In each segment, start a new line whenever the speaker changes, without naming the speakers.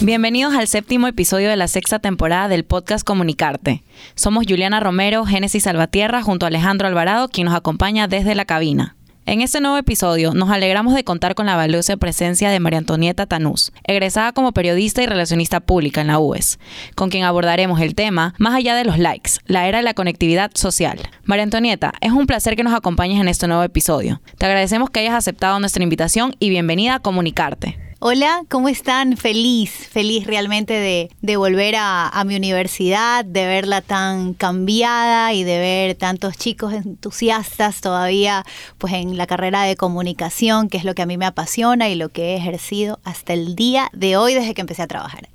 Bienvenidos al séptimo episodio de la sexta temporada del podcast Comunicarte. Somos Juliana Romero, Génesis Salvatierra, junto a Alejandro Alvarado, quien nos acompaña desde la cabina. En este nuevo episodio nos alegramos de contar con la valiosa presencia de María Antonieta Tanús, egresada como periodista y relacionista pública en la UES, con quien abordaremos el tema más allá de los likes, la era de la conectividad social. María Antonieta, es un placer que nos acompañes en este nuevo episodio. Te agradecemos que hayas aceptado nuestra invitación y bienvenida a Comunicarte.
Hola, ¿cómo están? Feliz, feliz realmente de, volver a, a, mi universidad, de verla tan cambiada y de ver tantos chicos entusiastas todavía pues en la carrera de comunicación, que es lo que a mí me apasiona y lo que he ejercido hasta el día de hoy desde que empecé a trabajar.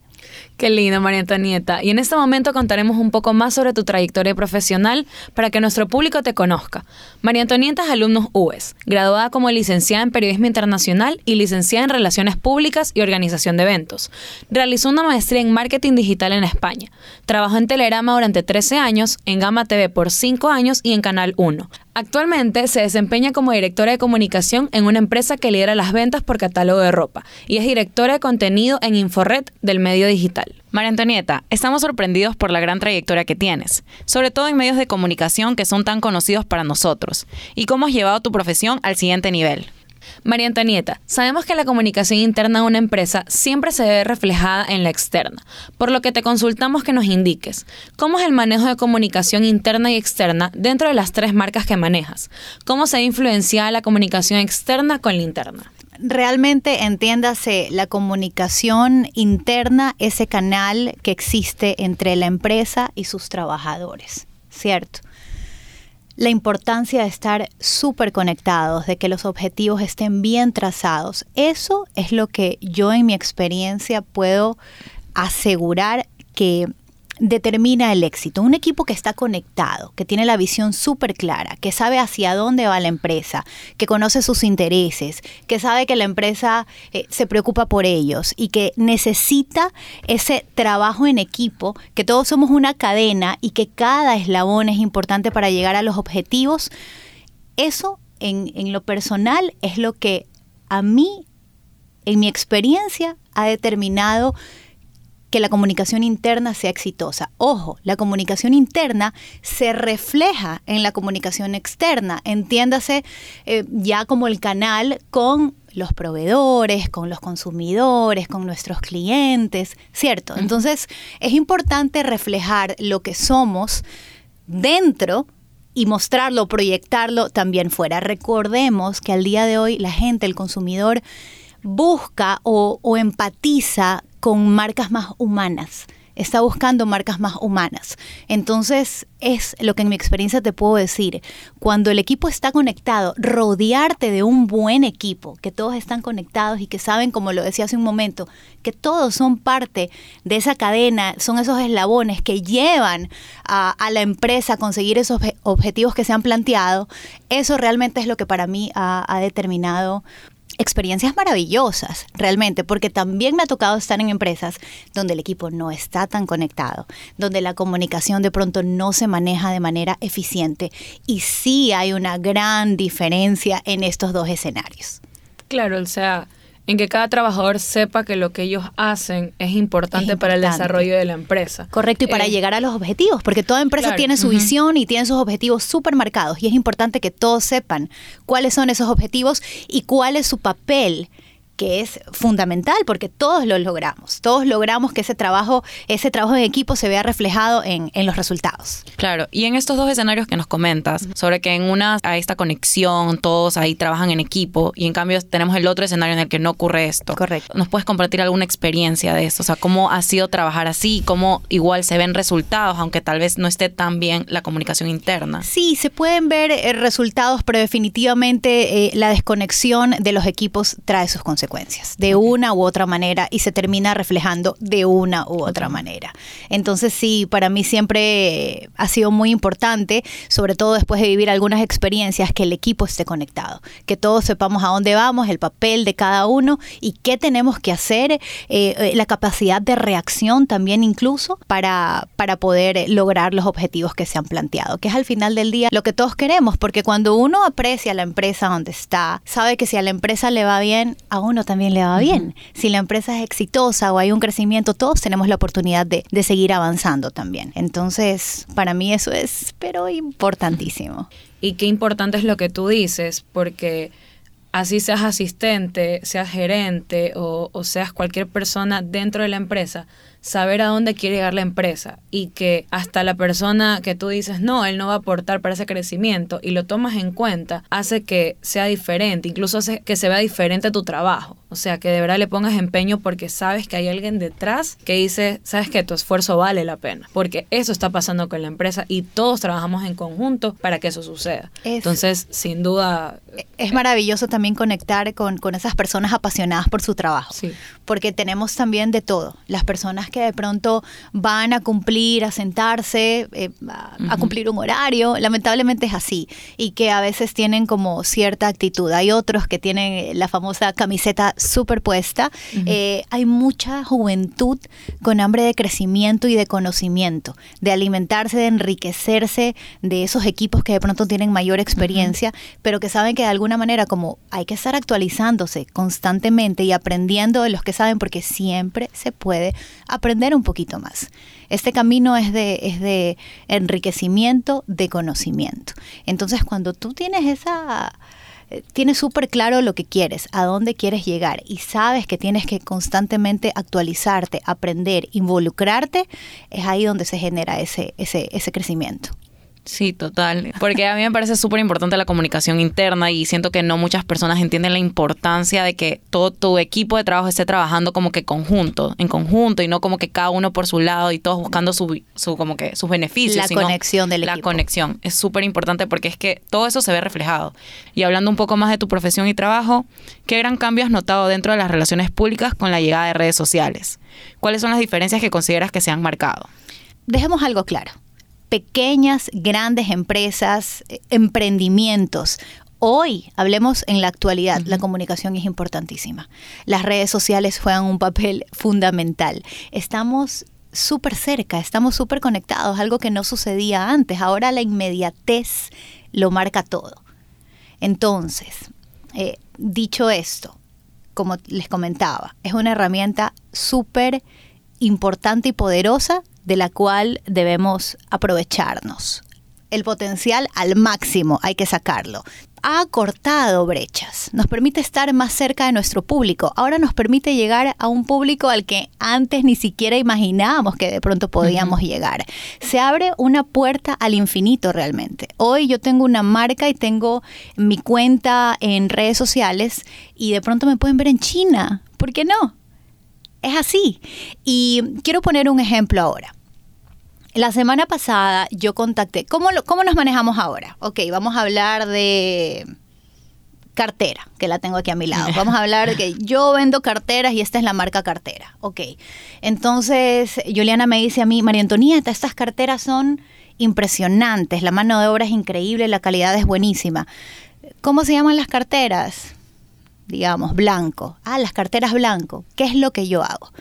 Qué lindo, María Antonieta. Y en este momento contaremos un poco más sobre tu trayectoria profesional para que nuestro público te conozca. María Antonieta es alumno UES, graduada como licenciada en Periodismo Internacional y licenciada en Relaciones Públicas y Organización de Eventos. Realizó una maestría en Marketing Digital en España. Trabajó en Telerama durante 13 años, en Gama TV por 5 años y en Canal 1. Actualmente se desempeña como directora de comunicación en una empresa que lidera las ventas por catálogo de ropa y es directora de contenido en Inforred del medio digital. María Antonieta, estamos sorprendidos por la gran trayectoria que tienes, sobre todo en medios de comunicación que son tan conocidos para nosotros, y cómo has llevado tu profesión al siguiente nivel. María Antonieta, sabemos que la comunicación interna de una empresa siempre se ve reflejada en la externa, por lo que te consultamos que nos indiques cómo es el manejo de comunicación interna y externa dentro de las tres marcas que manejas, cómo se ha influenciado la comunicación externa con la interna
realmente entiéndase la comunicación interna, ese canal que existe entre la empresa y sus trabajadores, ¿cierto? la importancia de estar súper conectados, de que los objetivos estén bien trazados. Eso es lo que yo en mi experiencia puedo asegurar que determina el éxito. Un equipo que está conectado, que tiene la visión súper clara, que sabe hacia dónde va la empresa, que conoce sus intereses, que sabe que la empresa eh, se preocupa por ellos y que necesita ese trabajo en equipo, que todos somos una cadena y que cada eslabón es importante para llegar a los objetivos. Eso en, en lo personal es lo que a mí, en mi experiencia, ha determinado que la comunicación interna sea exitosa. Ojo, la comunicación interna se refleja en la comunicación externa, entiéndase eh, ya como el canal con los proveedores, con los consumidores, con nuestros clientes, ¿cierto? Entonces es importante reflejar lo que somos dentro y mostrarlo, proyectarlo también fuera. Recordemos que al día de hoy la gente, el consumidor, busca o, o empatiza con marcas más humanas está buscando marcas más humanas. Entonces, es lo que en mi experiencia te puedo decir. Cuando el equipo está conectado, rodearte de un buen equipo, que todos están conectados y que saben, como lo decía hace un momento, que todos son parte de esa cadena, son esos eslabones que llevan a, la empresa a conseguir esos objetivos que se han planteado, eso realmente es lo que para mí ha determinado experiencias maravillosas, realmente, porque también me ha tocado estar en empresas donde el equipo no está tan conectado, donde la comunicación de pronto no se maneja de manera eficiente y sí hay una gran diferencia en estos dos escenarios.
Claro, o sea, en que cada trabajador sepa que lo que ellos hacen es importante, para el desarrollo de la empresa.
Correcto, y para eh, llegar a los objetivos, porque toda empresa tiene su visión y tiene sus objetivos súper marcados y es importante que todos sepan cuáles son esos objetivos y cuál es su papel que es fundamental porque todos lo logramos, todos logramos que ese trabajo, ese trabajo en equipo se vea reflejado en, los resultados.
Claro, y en estos dos escenarios que nos comentas, sobre que en una hay esta conexión, todos ahí trabajan en equipo y en cambio tenemos el otro escenario en el que no ocurre esto.
Correcto.
¿Nos puedes compartir alguna experiencia de eso? O sea, ¿cómo ha sido trabajar así? ¿Cómo igual se ven resultados, aunque tal vez no esté tan bien la comunicación interna?
Sí, se pueden ver eh, resultados, pero definitivamente eh, la desconexión de los equipos trae sus consecuencias de una u otra manera y se termina reflejando de una u otra manera. Entonces sí, para mí siempre ha sido muy importante, sobre todo después de vivir algunas experiencias, que el equipo esté conectado, que todos sepamos a dónde vamos, el papel de cada uno y qué tenemos que hacer, eh, eh, la capacidad de reacción también incluso para, para poder lograr los objetivos que se han planteado, que es al final del día lo que todos queremos, porque cuando uno aprecia la empresa donde está, sabe que si a la empresa le va bien, a uno uno también le va bien. Si la empresa es exitosa o hay un crecimiento, todos tenemos la oportunidad de, de seguir avanzando también. Entonces, para mí eso es, pero importantísimo.
Y qué importante es lo que tú dices, porque así seas asistente, seas gerente o, o, seas cualquier persona dentro de la empresa, saber a dónde quiere llegar la empresa y que hasta la persona que tú dices, no, él no va a aportar para ese crecimiento y lo tomas en cuenta, hace que sea diferente, incluso hace que se vea diferente tu trabajo. O sea, que de verdad le pongas empeño porque sabes que hay alguien detrás que dice, sabes que tu esfuerzo vale la pena. Porque eso está pasando con la empresa y todos trabajamos en conjunto para que eso suceda. Entonces, sin duda...
Es maravilloso también conectar con, con esas personas apasionadas por su trabajo. Sí. Porque tenemos también de todo. Las personas que de pronto van a cumplir, a sentarse, eh, a, a, cumplir un horario. Lamentablemente es así. Y que a veces tienen como cierta actitud. Hay otros que tienen la famosa camiseta superpuesta. eh, hay mucha juventud con hambre de crecimiento y de conocimiento, de alimentarse, de enriquecerse de esos equipos que de pronto tienen mayor experiencia, uh -huh. pero que saben que de alguna manera como hay que estar actualizándose constantemente y aprendiendo de los que saben, porque siempre se puede aprender un poquito más. Este camino es de, es de enriquecimiento, de conocimiento. Entonces, cuando tú tienes esa tienes súper claro lo que quieres, a dónde quieres llegar y sabes que tienes que constantemente actualizarte, aprender, involucrarte, es ahí donde se genera ese, ese, ese crecimiento.
Sí, total. Porque a mí me parece súper importante la comunicación interna y siento que no muchas personas entienden la importancia de que todo tu equipo de trabajo esté trabajando como que conjunto, en conjunto y no como que cada uno por su lado y todos buscando su, su como que sus beneficios.
La
sino
conexión del
la
equipo.
La conexión es súper importante porque es que todo eso se ve reflejado. Y hablando un poco más de tu profesión y trabajo, ¿qué gran cambio has notado dentro de las relaciones públicas con la llegada de redes sociales? ¿Cuáles son las diferencias que consideras que se han marcado?
Dejemos algo claro pequeñas, grandes empresas, emprendimientos. Hoy, hablemos en la actualidad, uh -huh. la comunicación es importantísima. Las redes sociales juegan un papel fundamental. Estamos súper cerca, estamos súper conectados, algo que no sucedía antes. Ahora la inmediatez lo marca todo. Entonces, eh, dicho esto, como les comentaba, es una herramienta súper importante y poderosa de la cual debemos aprovecharnos. El potencial al máximo hay que sacarlo. Ha cortado brechas, nos permite estar más cerca de nuestro público. Ahora nos permite llegar a un público al que antes ni siquiera imaginábamos que de pronto podíamos uh -huh. llegar. Se abre una puerta al infinito realmente. Hoy yo tengo una marca y tengo mi cuenta en redes sociales y de pronto me pueden ver en China. ¿Por qué no? Es así. Y quiero poner un ejemplo ahora. La semana pasada yo contacté, ¿cómo, ¿cómo nos manejamos ahora? Ok, vamos a hablar de cartera, que la tengo aquí a mi lado. Vamos a hablar de que yo vendo carteras y esta es la marca cartera. Ok, entonces Juliana me dice a mí, María Antonieta, estas carteras son impresionantes, la mano de obra es increíble, la calidad es buenísima. ¿Cómo se llaman las carteras? Digamos, blanco. Ah, las carteras blanco. ¿Qué es lo que yo hago?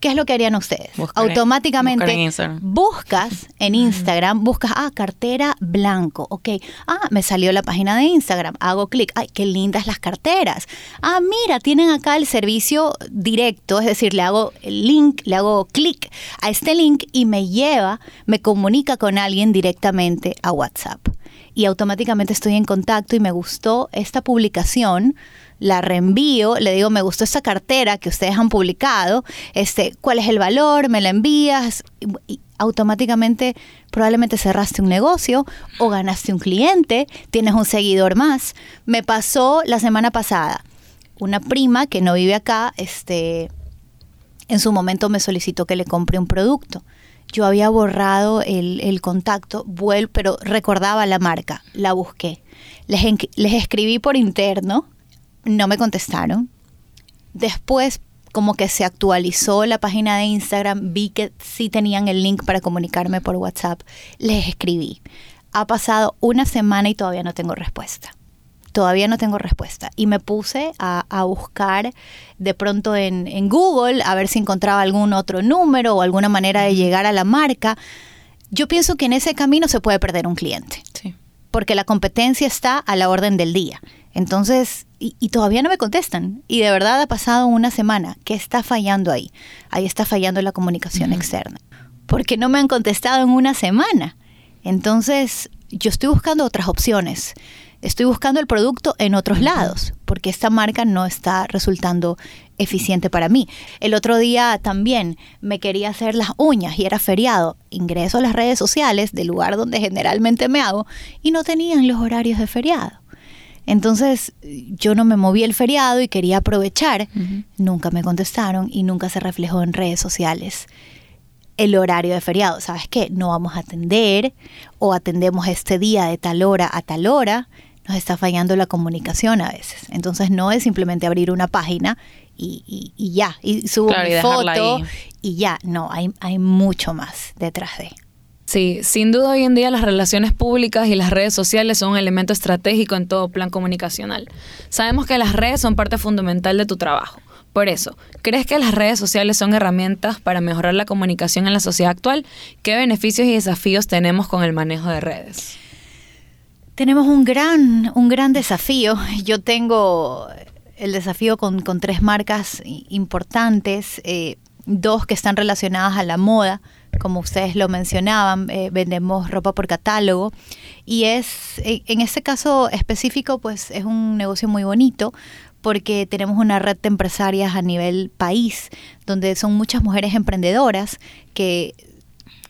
¿Qué es lo que harían ustedes?
Buscar
Automáticamente
en
buscas en Instagram, buscas, ah, cartera blanco, ok. Ah, me salió la página de Instagram, hago clic, ay, qué lindas las carteras. Ah, mira, tienen acá el servicio directo, es decir, le hago el link, le hago clic a este link y me lleva, me comunica con alguien directamente a WhatsApp. Y automáticamente estoy en contacto y me gustó esta publicación la reenvío, le digo, me gustó esta cartera que ustedes han publicado, este, ¿cuál es el valor? ¿Me la envías? Automáticamente probablemente cerraste un negocio o ganaste un cliente, tienes un seguidor más. Me pasó la semana pasada, una prima que no vive acá, este, en su momento me solicitó que le compre un producto. Yo había borrado el, el contacto, pero recordaba la marca, la busqué. Les, les escribí por interno, no me contestaron. Después, como que se actualizó la página de Instagram, vi que sí tenían el link para comunicarme por WhatsApp. Les escribí. Ha pasado una semana y todavía no tengo respuesta. Todavía no tengo respuesta. Y me puse a, a buscar de pronto en, en Google a ver si encontraba algún otro número o alguna manera de llegar a la marca. Yo pienso que en ese camino se puede perder un cliente.
Sí
porque la competencia está a la orden del día. Entonces, y, todavía no me contestan. Y de verdad ha pasado una semana. ¿Qué está fallando ahí? Ahí está fallando la comunicación externa. Porque no me han contestado en una semana. Entonces, yo estoy buscando otras opciones. Estoy buscando el producto en otros lados, porque esta marca no está resultando eficiente para mí. El otro día también me quería hacer las uñas y era feriado. Ingreso a las redes sociales del lugar donde generalmente me hago y no tenían los horarios de feriado. Entonces yo no me moví el feriado y quería aprovechar. Nunca me contestaron y nunca se reflejó en redes sociales el horario de feriado. ¿Sabes qué? No vamos a atender o atendemos este día de tal hora a tal hora. Nos está fallando la comunicación a veces. Entonces no es simplemente abrir una página y, ya, y subo mi foto y ya. No, hay, hay mucho más detrás de.
Sí, sin duda hoy en día las relaciones públicas y las redes sociales son un elemento estratégico en todo plan comunicacional. Sabemos que las redes son parte fundamental de tu trabajo. Por eso, ¿crees que las redes sociales son herramientas para mejorar la comunicación en la sociedad actual? ¿Qué beneficios y desafíos tenemos con el manejo de redes?
Tenemos un gran, un gran desafío. Yo tengo el desafío con, tres marcas importantes, eh, dos que están relacionadas a la moda como ustedes lo mencionaban, eh, vendemos ropa por catálogo. Y es, eh, en este caso específico, pues es un negocio muy bonito porque tenemos una red de empresarias a nivel país, donde son muchas mujeres emprendedoras que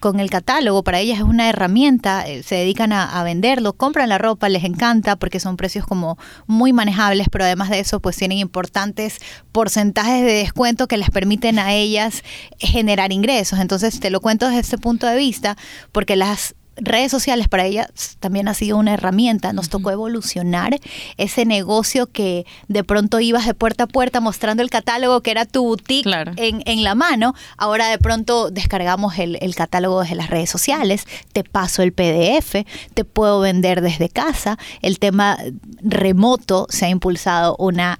con el catálogo, para ellas es una herramienta, eh, se dedican a, venderlo, compran la ropa, les encanta porque son precios como muy manejables, pero además de eso pues tienen importantes porcentajes de descuento que les permiten a ellas generar ingresos. Entonces te lo cuento desde este punto de vista porque las redes sociales para ella también ha sido una herramienta. Nos tocó evolucionar ese negocio que de pronto ibas de puerta a puerta mostrando el catálogo que era tu boutique en, la mano. Ahora de pronto descargamos el, el catálogo desde las redes sociales, te paso el PDF, te puedo vender desde casa. El tema remoto se ha impulsado una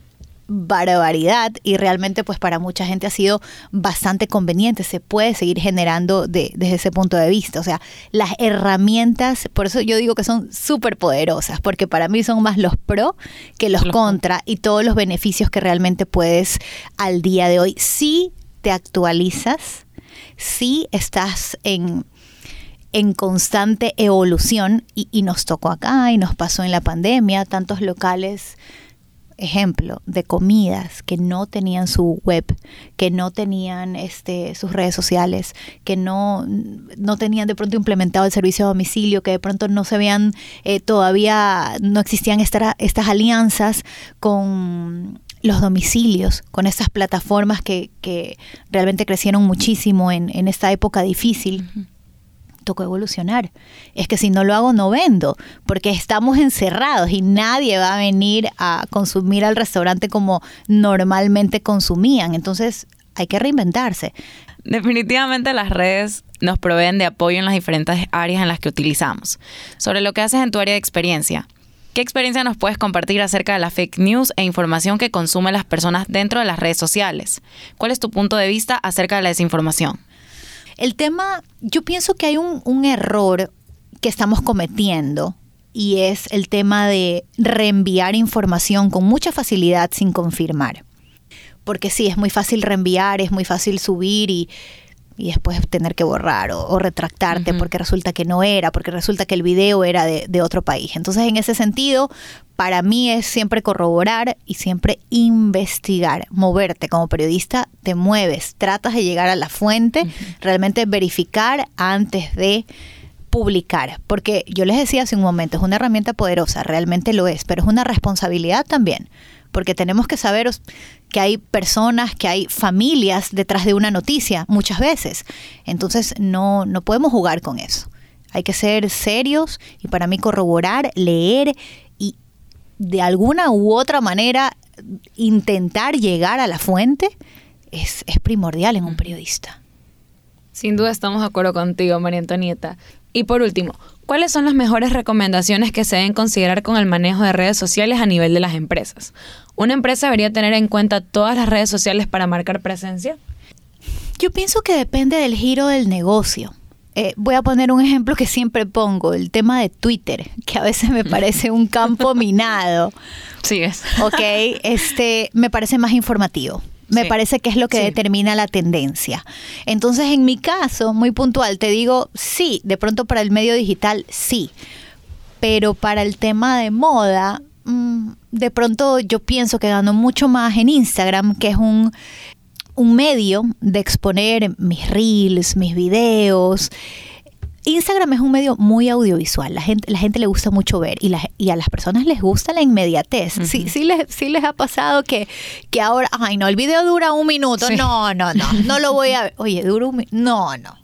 barbaridad y realmente pues para mucha gente ha sido bastante conveniente, se puede seguir generando desde ese punto de vista, o sea, las herramientas, por eso yo digo que son súper poderosas, porque para mí son más los pro que los contra y todos los beneficios que realmente puedes al día de hoy, si te actualizas, si estás en en constante evolución y, y nos tocó acá y nos pasó en la pandemia, tantos locales ejemplo, de comidas que no tenían su web, que no tenían este, sus redes sociales, que no, no tenían de pronto implementado el servicio de domicilio, que de pronto no se veían, eh, todavía no existían estas alianzas con los domicilios, con estas plataformas que, que realmente crecieron muchísimo en, en esta época difícil evolucionar. Es que si no lo hago, no vendo, porque estamos encerrados y nadie va a venir a consumir al restaurante como normalmente consumían. Entonces hay que reinventarse.
Definitivamente las redes nos proveen de apoyo en las diferentes áreas en las que utilizamos. Sobre lo que haces en tu área de experiencia, ¿Qué experiencia nos puedes compartir acerca de la fake news e información que consumen las personas dentro de las redes sociales? ¿Cuál es tu punto de vista acerca de la desinformación?
El tema, yo pienso que hay un, error que estamos cometiendo y es el tema de reenviar información con mucha facilidad sin confirmar. Porque sí, es muy fácil reenviar, es muy fácil subir y, después tener que borrar o, retractarte porque resulta que no era, porque resulta que el video era de, de, otro país. Entonces, en ese sentido, para mí es siempre corroborar y siempre investigar, moverte como periodista, te mueves, tratas de llegar a la fuente, realmente verificar antes de publicar, porque yo les decía hace un momento, es una herramienta poderosa, realmente lo es, pero es una responsabilidad también, porque tenemos que saber que hay personas, que hay familias detrás de una noticia muchas veces, entonces no, no podemos jugar con eso. Hay que ser serios y para mí corroborar, leer de alguna u otra manera intentar llegar a la fuente es, primordial en un periodista.
Sin duda estamos de acuerdo contigo, María Antonieta. Y por último, ¿cuáles son las mejores recomendaciones que se deben considerar con el manejo de redes sociales a nivel de las empresas? ¿Una empresa debería tener en cuenta todas las redes sociales para marcar presencia?
Yo pienso que depende del giro del negocio. Eh, voy a poner un ejemplo que siempre pongo, el tema de Twitter, que a veces me parece un campo minado.
Sí, es.
Ok, este, me parece más informativo. Me parece que es lo que determina la tendencia. Entonces, en mi caso, muy puntual, te digo, sí, de pronto para el medio digital, sí. Pero para el tema de moda, mm, de pronto yo pienso que gano mucho más en Instagram, que es un, un medio de exponer mis reels, mis videos, Instagram es un medio muy audiovisual, la gente, la gente le gusta mucho ver y, y a las personas les gusta la inmediatez. sí, sí, les, sí les ha pasado que, que ahora, ay no, el video dura un minuto, no, no, no, no lo voy a ver. Oye, dura un minuto, no, no.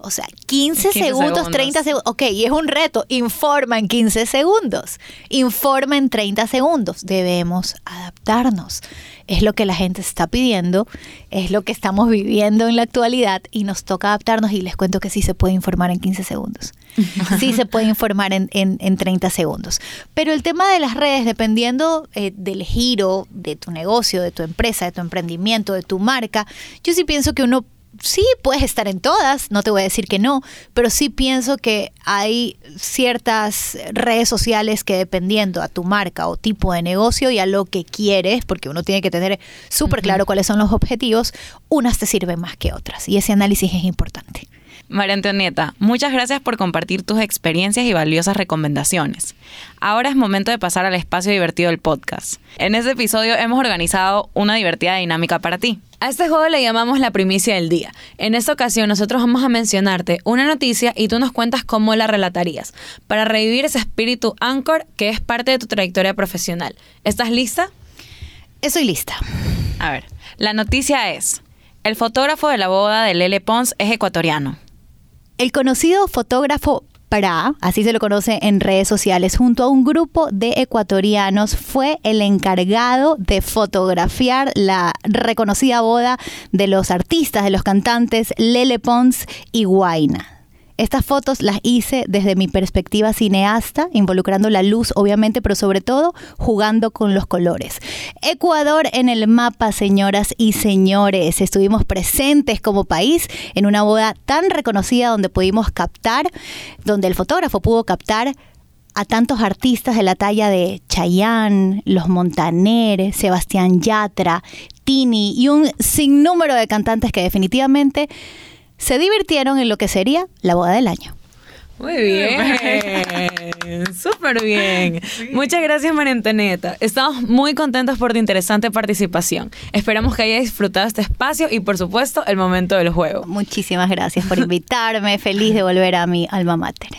O sea, 15, segundos, 30 segundos. Ok, y es un reto. Informa en 15 segundos. Informa en 30 segundos. Debemos adaptarnos. Es lo que la gente está pidiendo, es lo que estamos viviendo en la actualidad y nos toca adaptarnos y les cuento que sí se puede informar en 15 segundos. Sí se puede informar en, en, 30 segundos. Pero el tema de las redes, dependiendo eh, del giro de tu negocio, de tu empresa, de tu emprendimiento, de tu marca, yo sí pienso que uno sí puedes estar en todas, no te voy a decir que no, pero sí pienso que hay ciertas redes sociales que dependiendo a tu marca o tipo de negocio y a lo que quieres, porque uno tiene que tener súper claro cuáles son los objetivos, unas te sirven más que otras y ese análisis es importante.
María Antonieta, muchas gracias por compartir tus experiencias y valiosas recomendaciones. Ahora es momento de pasar al espacio divertido del podcast. En este episodio hemos organizado una divertida dinámica para ti. A este juego le llamamos la primicia del día. En esta ocasión nosotros vamos a mencionarte una noticia y tú nos cuentas cómo la relatarías, para revivir ese espíritu anchor que es parte de tu trayectoria profesional. ¿Estás lista?
Estoy lista.
A ver, la noticia es, el fotógrafo de la boda de Lele Pons es ecuatoriano.
El conocido fotógrafo Pra, así se lo conoce en redes sociales, junto a un grupo de ecuatorianos, fue el encargado de fotografiar la reconocida boda de los artistas, de los cantantes Lele Pons y Guaina. Estas fotos las hice desde mi perspectiva cineasta, involucrando la luz obviamente, pero sobre todo jugando con los colores. Ecuador en el mapa, señoras y señores. Estuvimos presentes como país en una boda tan reconocida donde pudimos captar, donde el fotógrafo pudo captar a tantos artistas de la talla de Chayanne, Los Montaner, Sebastián Yatra, Tini y un sinnúmero de cantantes que definitivamente se divirtieron en lo que sería la boda del año.
Muy bien, súper bien. Muchas gracias, María Antonieta. Estamos muy contentos por tu interesante participación. Esperamos que hayas disfrutado este espacio y, por supuesto, el momento del juego.
Muchísimas gracias por invitarme. Feliz de volver a mi alma mater.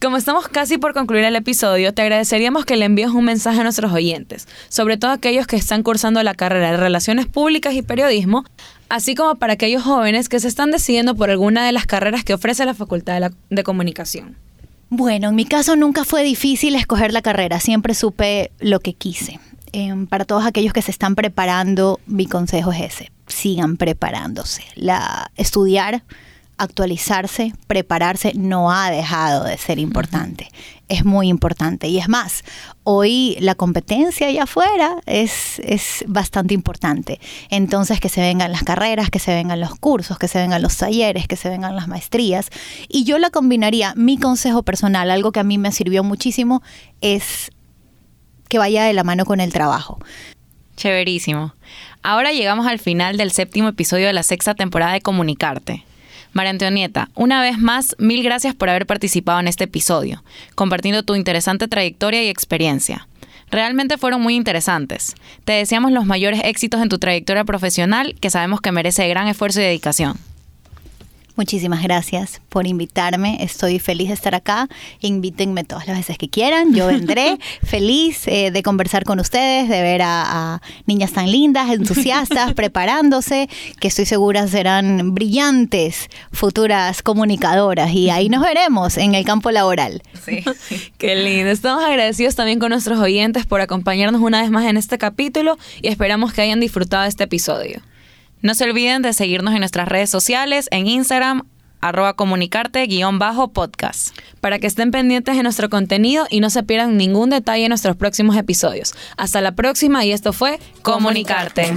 Como estamos casi por concluir el episodio, te agradeceríamos que le envíes un mensaje a nuestros oyentes, sobre todo aquellos que están cursando la carrera de Relaciones Públicas y Periodismo, así como para aquellos jóvenes que se están decidiendo por alguna de las carreras que ofrece la Facultad de, Comunicación.
Bueno, en mi caso nunca fue difícil escoger la carrera, siempre supe lo que quise. Em, para todos aquellos que se están preparando, mi consejo es ese, sigan preparándose. La, estudiar actualizarse, prepararse, no ha dejado de ser importante. Es muy importante. Y es más, hoy la competencia allá afuera es, es bastante importante. Entonces, que se vengan las carreras, que se vengan los cursos, que se vengan los talleres, que se vengan las maestrías. Y yo la combinaría, mi consejo personal, algo que a mí me sirvió muchísimo, es que vaya de la mano con el trabajo.
Chéverísimo. Ahora llegamos al final del séptimo episodio de la sexta temporada de Comunicarte. María Antonieta, una vez más, mil gracias por haber participado en este episodio, compartiendo tu interesante trayectoria y experiencia. Realmente fueron muy interesantes. Te deseamos los mayores éxitos en tu trayectoria profesional, que sabemos que merece gran esfuerzo y dedicación.
Muchísimas gracias por invitarme. Estoy feliz de estar acá. Invítenme todas las veces que quieran. Yo vendré feliz eh, de conversar con ustedes, de ver a, niñas tan lindas, entusiastas, preparándose, que estoy segura serán brillantes futuras comunicadoras. Y ahí nos veremos en el campo laboral.
Sí, Qué lindo. Estamos agradecidos también con nuestros oyentes por acompañarnos una vez más en este capítulo y esperamos que hayan disfrutado este episodio. No se olviden de seguirnos en nuestras redes sociales, en Instagram, arroba comunicarte-podcast. Para que estén pendientes de nuestro contenido y no se pierdan ningún detalle en nuestros próximos episodios. Hasta la próxima y esto fue Comunicarte.